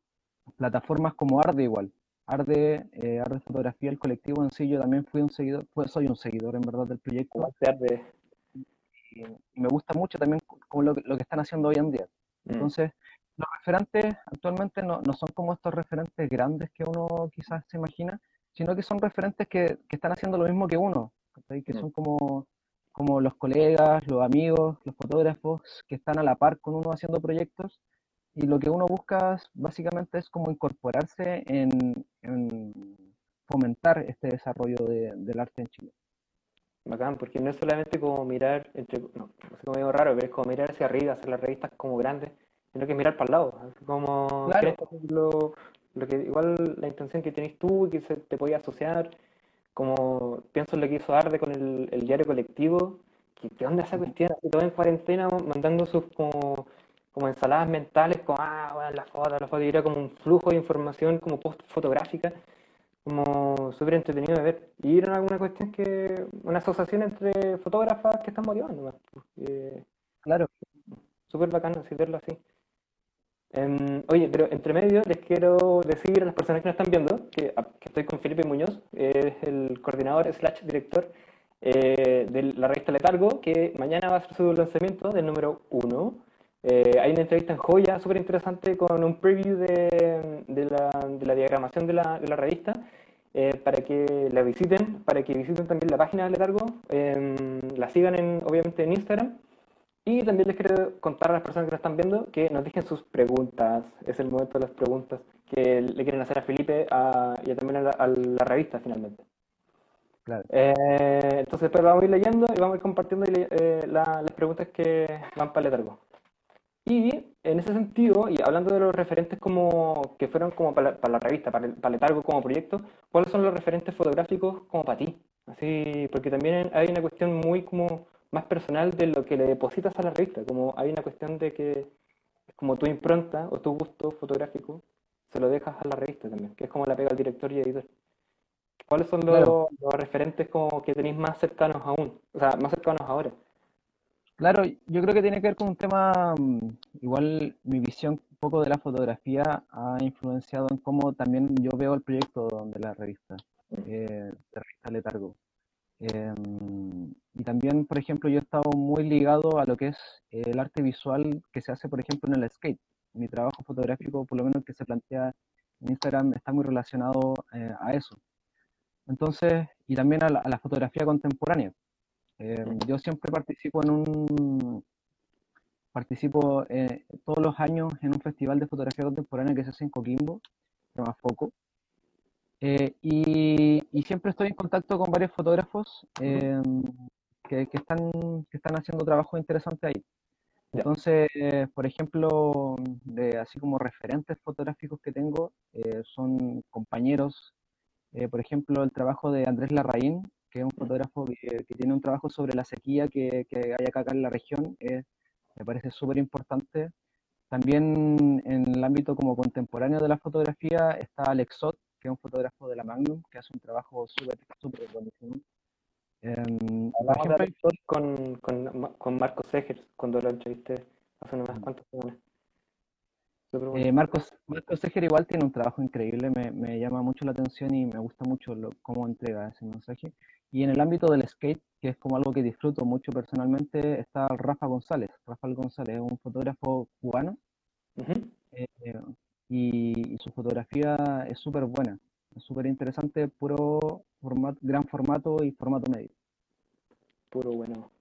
plataformas como Arde igual. Arde, eh, Arde Fotografía, el colectivo en sí, yo también fui un seguidor, pues soy un seguidor en verdad del proyecto arte. y, y me gusta mucho también como lo, lo que están haciendo hoy en día. Mm. Los referentes actualmente no, no son como estos referentes grandes que uno quizás se imagina, sino que son referentes que, que están haciendo lo mismo que uno, que Mm. son como, como los colegas, los amigos, los fotógrafos que están a la par con uno haciendo proyectos y lo que uno busca básicamente es como incorporarse en, en fomentar este desarrollo de- del arte en Chile. Bacán, porque no es solamente como mirar, entre, no, no sé cómo digo raro, pero es como mirar hacia arriba, hacer las revistas como grandes, sino que mirar para el lado, así como Claro. lo, lo que igual la intención que tenés tú y que se te podía asociar, como pienso en lo que hizo Arde con el, el diario colectivo, que qué onda esa cuestión, así todo en cuarentena, mandando sus como, como ensaladas mentales, como ah, bueno, la foto, la foto, y era como un flujo de información como post fotográfica como súper entretenido de ver. Y era una cuestión que, una asociación entre fotógrafas que están motivando más. porque Claro, súper bacán así verlo así. Em, oye, pero entre medio les quiero decir a las personas que nos están viendo que, a- que estoy con Felipe Muñoz, es el coordinador slash director eh, de la revista Letargo, que mañana va a ser su lanzamiento del número 1. hay una entrevista en Joya súper interesante con un preview de, la, de la diagramación de la, de la revista eh, para que la visiten, para que visiten también la página de Letargo, em, la sigan en, obviamente en Instagram. Y también les quiero contar a las personas que nos están viendo que nos dejen sus preguntas. Es el momento de las preguntas que le quieren hacer a Felipe a- y también a la, a la revista finalmente. claro. Eh, entonces después vamos a ir leyendo y vamos a ir compartiendo eh, la- las preguntas que van para el letargo. Y en ese sentido, y hablando de los referentes como que fueron como para la, para la revista, para el, para Letargo como proyecto, ¿cuáles son los referentes fotográficos como para ti? Así, porque también hay una cuestión muy como más personal de lo que le depositas a la revista. Como hay una cuestión de que es como tu impronta o tu gusto fotográfico, se lo dejas a la revista también, que es como la pega al director y editor. ¿Cuáles son los, Claro. los referentes como que tenéis más cercanos aún? O sea, más cercanos ahora. Claro, yo creo que tiene que ver con un tema, mm, igual mi visión un poco de la fotografía ha influenciado en cómo también yo veo el proyecto de la revista, eh, de revista Letargo. Em, y también, por ejemplo, yo he estado muy ligado a lo que es el arte visual que se hace, por ejemplo, en el skate. Mi trabajo fotográfico, por lo menos el que se plantea en Instagram, está muy relacionado eh, a eso. Entonces, y también a la, a la fotografía contemporánea. Eh, yo siempre participo en un, participo eh, todos los años en un festival de fotografía contemporánea que se hace en Coquimbo, se llama Foco. Eh, y, y siempre estoy en contacto con varios fotógrafos eh, que, que están, que están haciendo trabajo interesante ahí. Entonces, eh, por ejemplo, de así como referentes fotográficos que tengo, eh, son compañeros, eh, por ejemplo, el trabajo de Andrés Larraín, que es un fotógrafo que, que tiene un trabajo sobre la sequía que, que hay acá, acá en la región, eh, me parece súper importante. También en el ámbito como contemporáneo de la fotografía está Alex Sot, que es un fotógrafo de la Magnum, que hace un trabajo súper, súper buenísimo. Por ejemplo, Todd con, con, con Marcos Segers cuando lo entrevisté hace unas cuantas semanas. Eh, Marcos, Marcos Seger igual tiene un trabajo increíble, me, me llama mucho la atención y me gusta mucho lo- cómo entrega ese mensaje. Y en el ámbito del skate, que es como algo que disfruto mucho personalmente, está Rafa González. Rafael González es un fotógrafo cubano Ujú. eh, y, y su fotografía es súper buena, es súper interesante, puro formato, gran formato y formato medio. Puro bueno.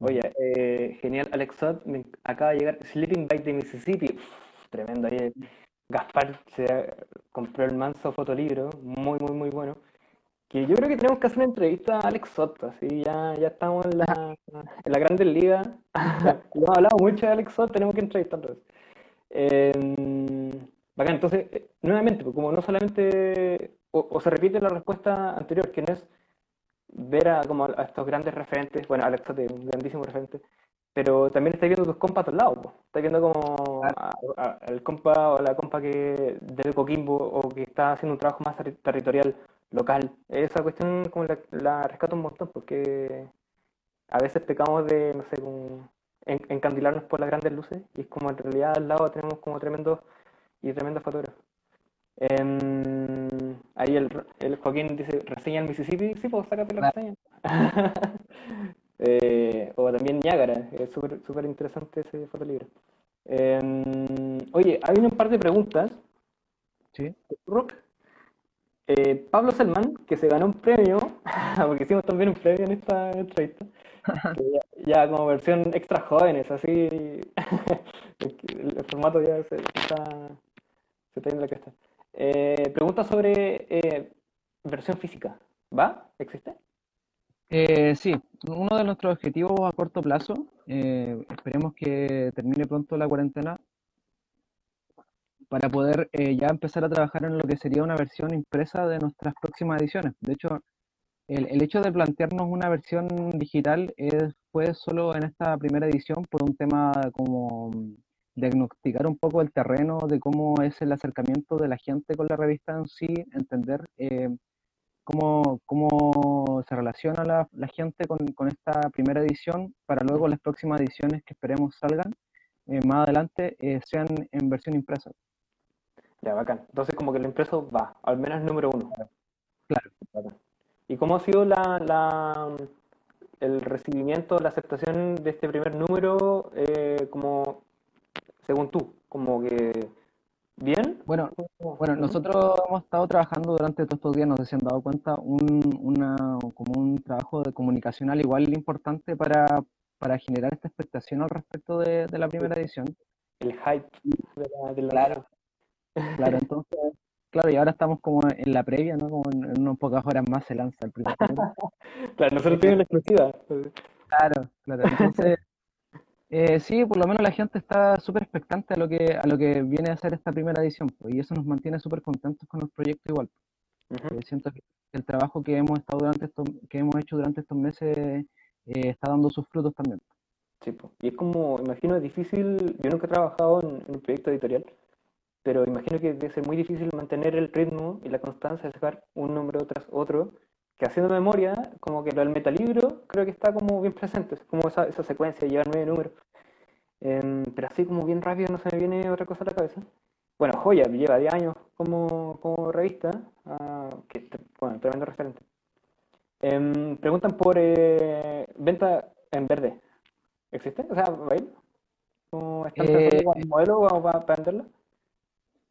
Oye, eh, genial, Alex Sot, me acaba de llegar Sleeping by the Mississippi. Uf, tremendo, ahí Gaspar se compró el manso fotolibro, muy, muy, muy bueno. Que yo creo que tenemos que hacer una entrevista a Alex Sot, así ya, ya estamos en la, en la Grandes Ligas. Hemos hablado mucho de Alex Sot, tenemos que entrevistarlo. Eh, bacán, entonces, eh, nuevamente, pues, como no solamente, o, se repite la respuesta anterior, que no es ver a, como a estos grandes referentes, bueno, Alex Sote, un grandísimo referente, pero también estáis viendo tus compas a todos lados, po. Estáis viendo como al compa o la compa que de Coquimbo o que está haciendo un trabajo más terri- territorial, local. Esa cuestión como la, la rescato un montón, porque a veces pecamos de, no sé, como en- encandilarnos por las grandes luces y es como en realidad al lado tenemos como tremendos y tremendos fotógrafos. Em, ahí el, el Joaquín dice, reseña el Mississippi, sí, pues sácate la reseña. Eh, o también Niágara, es súper súper interesante ese fotolibro. Oye, hay un par de preguntas. ¿sí? Rock. Eh, Pablo Selman, que se ganó un premio, porque hicimos también un premio en esta entrevista, ya, ya como versión extra jóvenes, así, el, el formato ya se está, se está yendo la cresta. Eh, pregunta sobre eh, versión física, ¿va? ¿Existe? Eh, sí, uno de nuestros objetivos a corto plazo, eh, esperemos que termine pronto la cuarentena, para poder ya empezar a trabajar en lo que sería una versión impresa de nuestras próximas ediciones. De hecho, el, el hecho de plantearnos una versión digital es, fue solo en esta primera edición por un tema como diagnosticar un poco el terreno de cómo es el acercamiento de la gente con la revista en sí, entender eh, cómo, cómo se relaciona la, la gente con, con esta primera edición para luego las próximas ediciones que esperemos salgan eh, más adelante eh, sean en versión impresa. Ya, bacán. Entonces como que el impreso va, al menos el número uno. Claro. Bacán. ¿Y cómo ha sido la, la, el recibimiento, la aceptación de este primer número, como según tú? Como que bien. Bueno, bueno, nosotros hemos estado trabajando durante todos estos días, no sé si han dado cuenta, un, una, como un trabajo de comunicacional igual importante para, para generar esta expectación al respecto de, de la primera edición. El hype de la, de la- Claro. Claro, entonces, claro, y ahora estamos como en la previa, ¿no? Como en, en unas pocas horas más se lanza el primer. Claro, nosotros tenemos la exclusiva. Claro, claro. Entonces, eh, sí, por lo menos la gente está súper expectante a lo que, a lo que viene a ser esta primera edición, pues, y eso nos mantiene súper contentos con el proyecto igual. Eh, siento que el trabajo que hemos estado durante estos, que hemos hecho durante estos meses eh, está dando sus frutos también. Sí. Y es como, imagino, es difícil, yo nunca he trabajado en, en un proyecto editorial, pero imagino que debe ser muy difícil mantener el ritmo y la constancia de sacar un número tras otro, que haciendo memoria, como que lo del metalibro creo que está como bien presente, es como esa, esa secuencia, llevar nueve números. Em, pero así como bien rápido no se me viene otra cosa a la cabeza. Bueno, Joya lleva 10 años como, como revista, ah, que bueno, tremendo referente. Em, preguntan por eh, venta en verde. ¿Existe? O sea, ¿va a ir? ¿Cómo están Eh, pensando como modelo para venderla?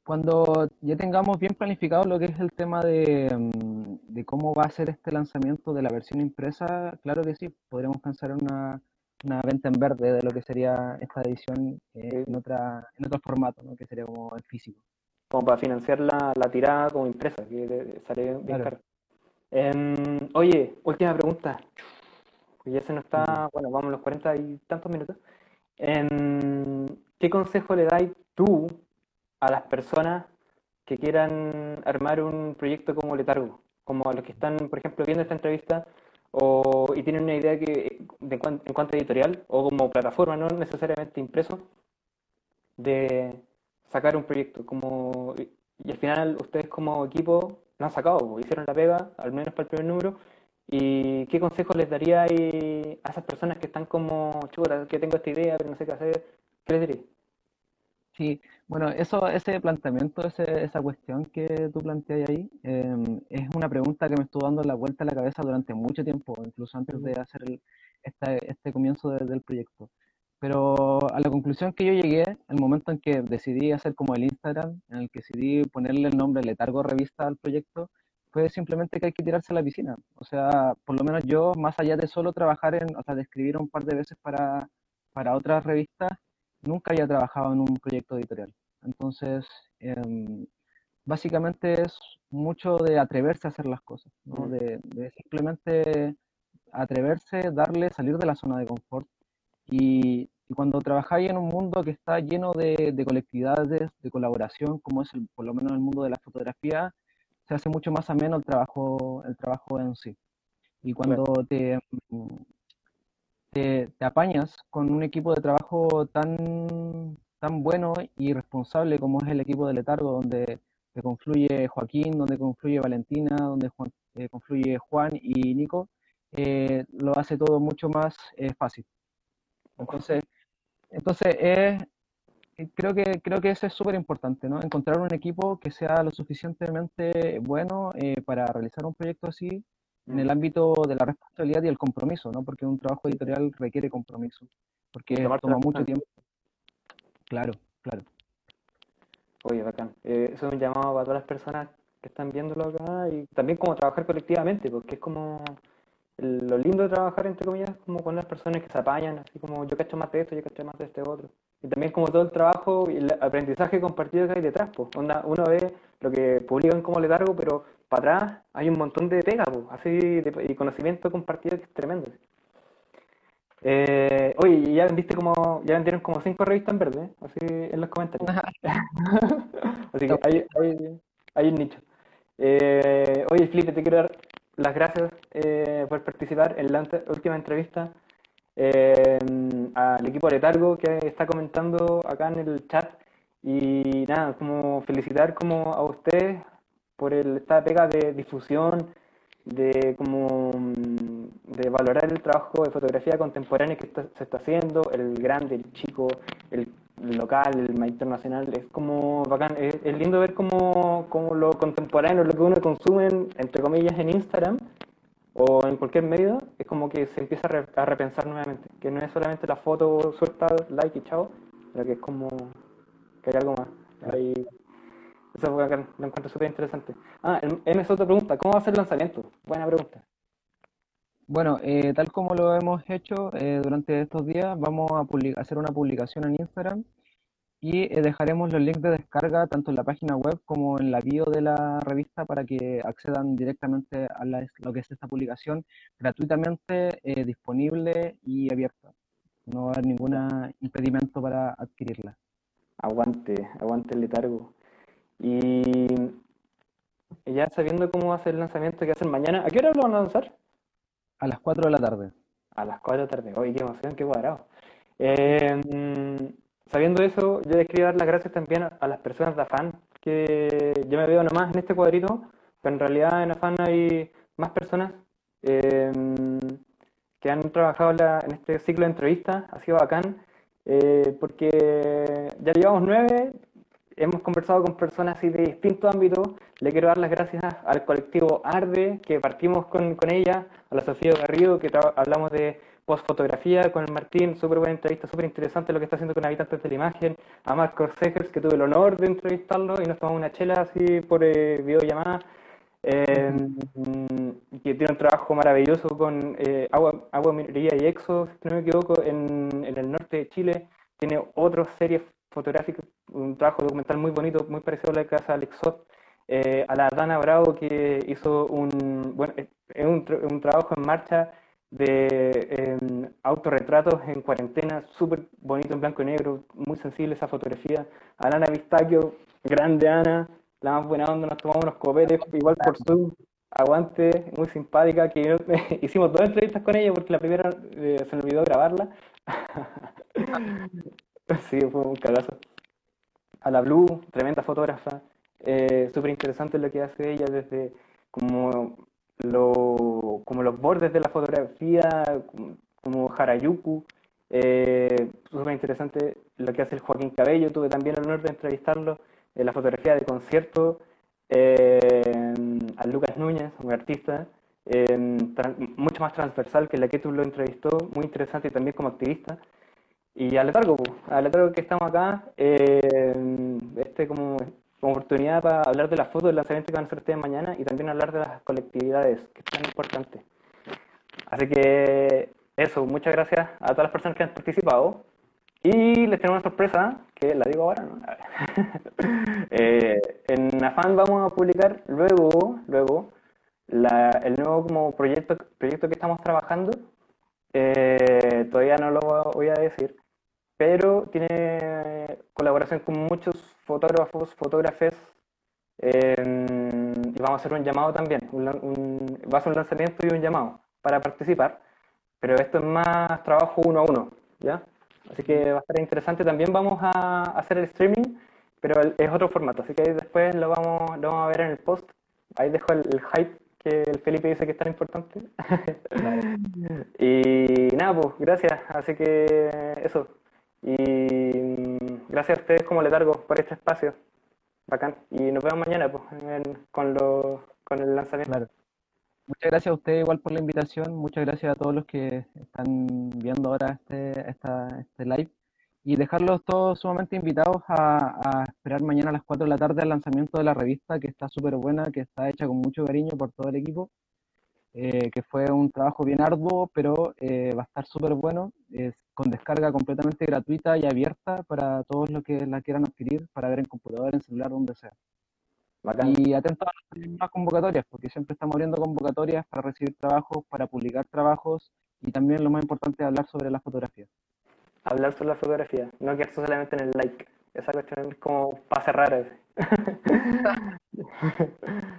Cuando ya tengamos bien planificado lo que es el tema de, mm, de cómo va a ser este lanzamiento de la versión impresa, claro que sí, podremos pensar en una, una venta en verde de lo que sería esta edición eh, en otra, en otro formato, ¿no? Que sería como en físico. Como para financiar la, la tirada como impresa, que sale bien Claro. caro. Em, oye, última pregunta. Ya se nos está, bueno, vamos a los cuarenta y tantos minutos. Em, ¿qué consejo le dais tú a las personas que quieran armar un proyecto como Letargo? Como a los que están, por ejemplo, viendo esta entrevista o, y tienen una idea de en cuanto a editorial o como plataforma, no necesariamente impreso, de sacar un proyecto. Como, y, al final ustedes como equipo lo han sacado, po, hicieron la pega, al menos para el primer número. ¿Y qué consejos les daría a esas personas que están como, chuta, que tengo esta idea, pero no sé qué hacer? ¿Qué les diría? Sí, bueno, eso, ese planteamiento, ese- esa cuestión que tú planteas ahí, em, es una pregunta que me estuvo dando la vuelta a la cabeza durante mucho tiempo, incluso antes de hacer el- esta- este comienzo de- del proyecto. Pero a la conclusión que yo llegué, el momento en que decidí hacer como el Instagram, en el que decidí ponerle el nombre Letargo Revista al proyecto, fue simplemente que hay que tirarse a la piscina. O sea, por lo menos yo, más allá de solo trabajar en, o sea, de escribir un par de veces para, para otras revistas, nunca había trabajado en un proyecto editorial. Entonces, em, básicamente es mucho de atreverse a hacer las cosas, ¿no? Mm. De, de simplemente atreverse, darle, salir de la zona de confort. Y, y cuando trabajáis en un mundo que está lleno de, de colectividades, de colaboración, como es el- por lo menos el mundo de la fotografía, se hace mucho más ameno el trabajo, el trabajo en sí. Y cuando te, te, apañas con un equipo de trabajo tan, tan bueno y responsable como es el equipo de Letargo, donde te confluye Joaquín, donde confluye Valentina, donde Juan- eh, confluye Juan y Nico, eh, lo hace todo mucho más eh, fácil. Entonces, entonces es, eh, creo que, creo que eso es súper importante, ¿no? Encontrar un equipo que sea lo suficientemente bueno para realizar un proyecto así en el ámbito de la responsabilidad y el compromiso, ¿no? Porque un trabajo editorial requiere compromiso, porque toma mucho tiempo. Claro, claro. Oye, bacán. Eh, eso es un llamado para todas las personas que están viéndolo acá y también como trabajar colectivamente, porque es como lo lindo de trabajar, entre comillas, como con las personas que se apañan, así como yo cacho más de esto, yo cacho más de este otro. Y también como todo el trabajo y el aprendizaje compartido que hay detrás, pues. Onda, uno ve lo que publican como letargo, pero para atrás hay un montón de pega, así, de- y conocimiento compartido que es tremendo. Eh, oye, ya vendiste como, ya vendieron como cinco revistas en verde, ¿eh? así en los comentarios. Así que hay, hay, hay un nicho. Eh, oye, Felipe, te quiero dar las gracias eh, por participar en la última entrevista eh, al equipo de Letargo que está comentando acá en el chat. Y nada, como felicitar como a ustedes por el, esta pega de difusión, de como mm, de valorar el trabajo de fotografía contemporánea que está- se está haciendo, el grande, el chico, el local, el más internacional, es como bacán, es, lindo ver como, como lo contemporáneo, lo que uno consume, en- entre comillas, en Instagram o en cualquier medio, es como que se empieza a, re- a repensar nuevamente, que no es solamente la foto suelta, like y chao, sino que es como que hay algo más. Eso fue bacán, lo encuentro súper interesante. Ah, el- M es otra pregunta, ¿cómo va a ser el lanzamiento? Buena pregunta. Bueno, eh, tal como lo hemos hecho eh, durante estos días, vamos a hacer una publicación en Instagram y eh, dejaremos los links de descarga tanto en la página web como en la bio de la revista para que accedan directamente a la- lo que es esta publicación gratuitamente eh, disponible y abierta. No va a haber ningún impedimento para adquirirla. Aguante, aguante el letargo. Y ya sabiendo cómo va a ser el lanzamiento que hacen mañana, ¿a qué hora lo van a lanzar? A las 4 de la tarde. A las 4 de la tarde. Oye, qué emoción, qué cuadrado. Eh, sabiendo eso, yo les quería dar las gracias también a, las personas de Afan, que yo me veo nomás en este cuadrito, pero en realidad en Afan hay más personas eh, que han trabajado en, la- en este ciclo de entrevistas. Ha sido bacán, eh, porque ya llevamos nueve, hemos conversado con personas así de distintos ámbitos. Le quiero dar las gracias al colectivo Arde, que partimos con, ella, a la Sofía Garrido, que hablamos de postfotografía con el Martín, súper buena entrevista, súper interesante lo que está haciendo con Habitantes de la Imagen, a Marcos Segers, que tuve el honor de entrevistarlo y nos tomamos una chela así por eh, videollamada, eh, que tiene un trabajo maravilloso con eh, agua, minería y exo, si no me equivoco, en, el norte de Chile, tiene otra serie fotográfica, un trabajo documental muy bonito, muy parecido a la que hace Alex Sot, eh, a la Dana Bravo que hizo un, bueno, es un, un trabajo en marcha de autorretratos en cuarentena, súper bonito en blanco y negro, muy sensible esa fotografía. A Ana Vistacchio, grande Ana, la más buena onda, nos tomamos unos copetes, igual por Zoom, aguante, muy simpática, que hicimos dos entrevistas con ella porque la primera eh, se me olvidó grabarla. Sí, fue un cagazo. A la Blue, tremenda fotógrafa, eh, súper interesante lo que hace ella desde como, lo, como los bordes de la fotografía, como, como Harajuku, eh, súper interesante lo que hace el Joaquín Cabello, tuve también el honor de entrevistarlo en la fotografía de concierto, eh, a Lucas Núñez, un artista, eh, mucho más transversal que la que tú lo entrevistó, muy interesante y también como activista. Y a Letargo, po, a Letargo que estamos acá, eh, este como, oportunidad para hablar de las fotos del lanzamiento que van a hacer ustedes mañana y también hablar de las colectividades, que es tan importante. Así que eso, muchas gracias a todas las personas que han participado. Y les tengo una sorpresa, que la digo ahora, ¿no? Eh, en Afan vamos a publicar luego, luego la- el nuevo como proyecto, proyecto que estamos trabajando. Eh, todavía no lo voy a decir, pero tiene colaboración con muchos fotógrafos, fotógrafes, eh, y vamos a hacer un llamado también. un lan- un- va a ser un lanzamiento y un llamado para participar, pero esto es más trabajo uno a uno, ¿ya? Así que va a estar interesante. También vamos a hacer el streaming, pero es otro formato, así que ahí después lo vamos, lo vamos a ver en el post. Ahí dejo el, el hype que el Felipe dice que es tan importante. Y nada, pues gracias. Así que eso. Y mm, gracias a ustedes como letargo por este espacio. Bacán. Y nos vemos mañana pues, con, lo, con el lanzamiento. Muchas gracias a ustedes igual por la invitación, muchas gracias a todos los que están viendo ahora este, esta, este live y dejarlos todos sumamente invitados a, esperar mañana a las 4 de la tarde el lanzamiento de la revista que está súper buena, que está hecha con mucho cariño por todo el equipo, eh, que fue un trabajo bien arduo, pero eh, va a estar súper bueno, con descarga completamente gratuita y abierta para todos los que la quieran adquirir, para ver en computador, en celular, donde sea. Bacán. Y atentos a las convocatorias, porque siempre estamos abriendo convocatorias para recibir trabajos, para publicar trabajos y también lo más importante es hablar sobre la fotografía. Hablar sobre la fotografía, no quedarse solamente en el like. Esa cuestión es como para cerrar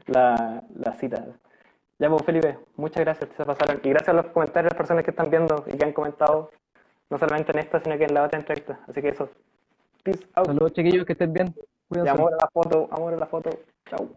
la, la cita. Ya, pues Felipe, muchas gracias, se pasaron. Y gracias a los comentarios de las personas que están viendo y que han comentado, no solamente en esta, sino que en la otra entrevista. Así que eso. Peace out. Saludos chiquillos, que estén bien. Y Cuídense. amor a la foto, amor a la foto. Chao.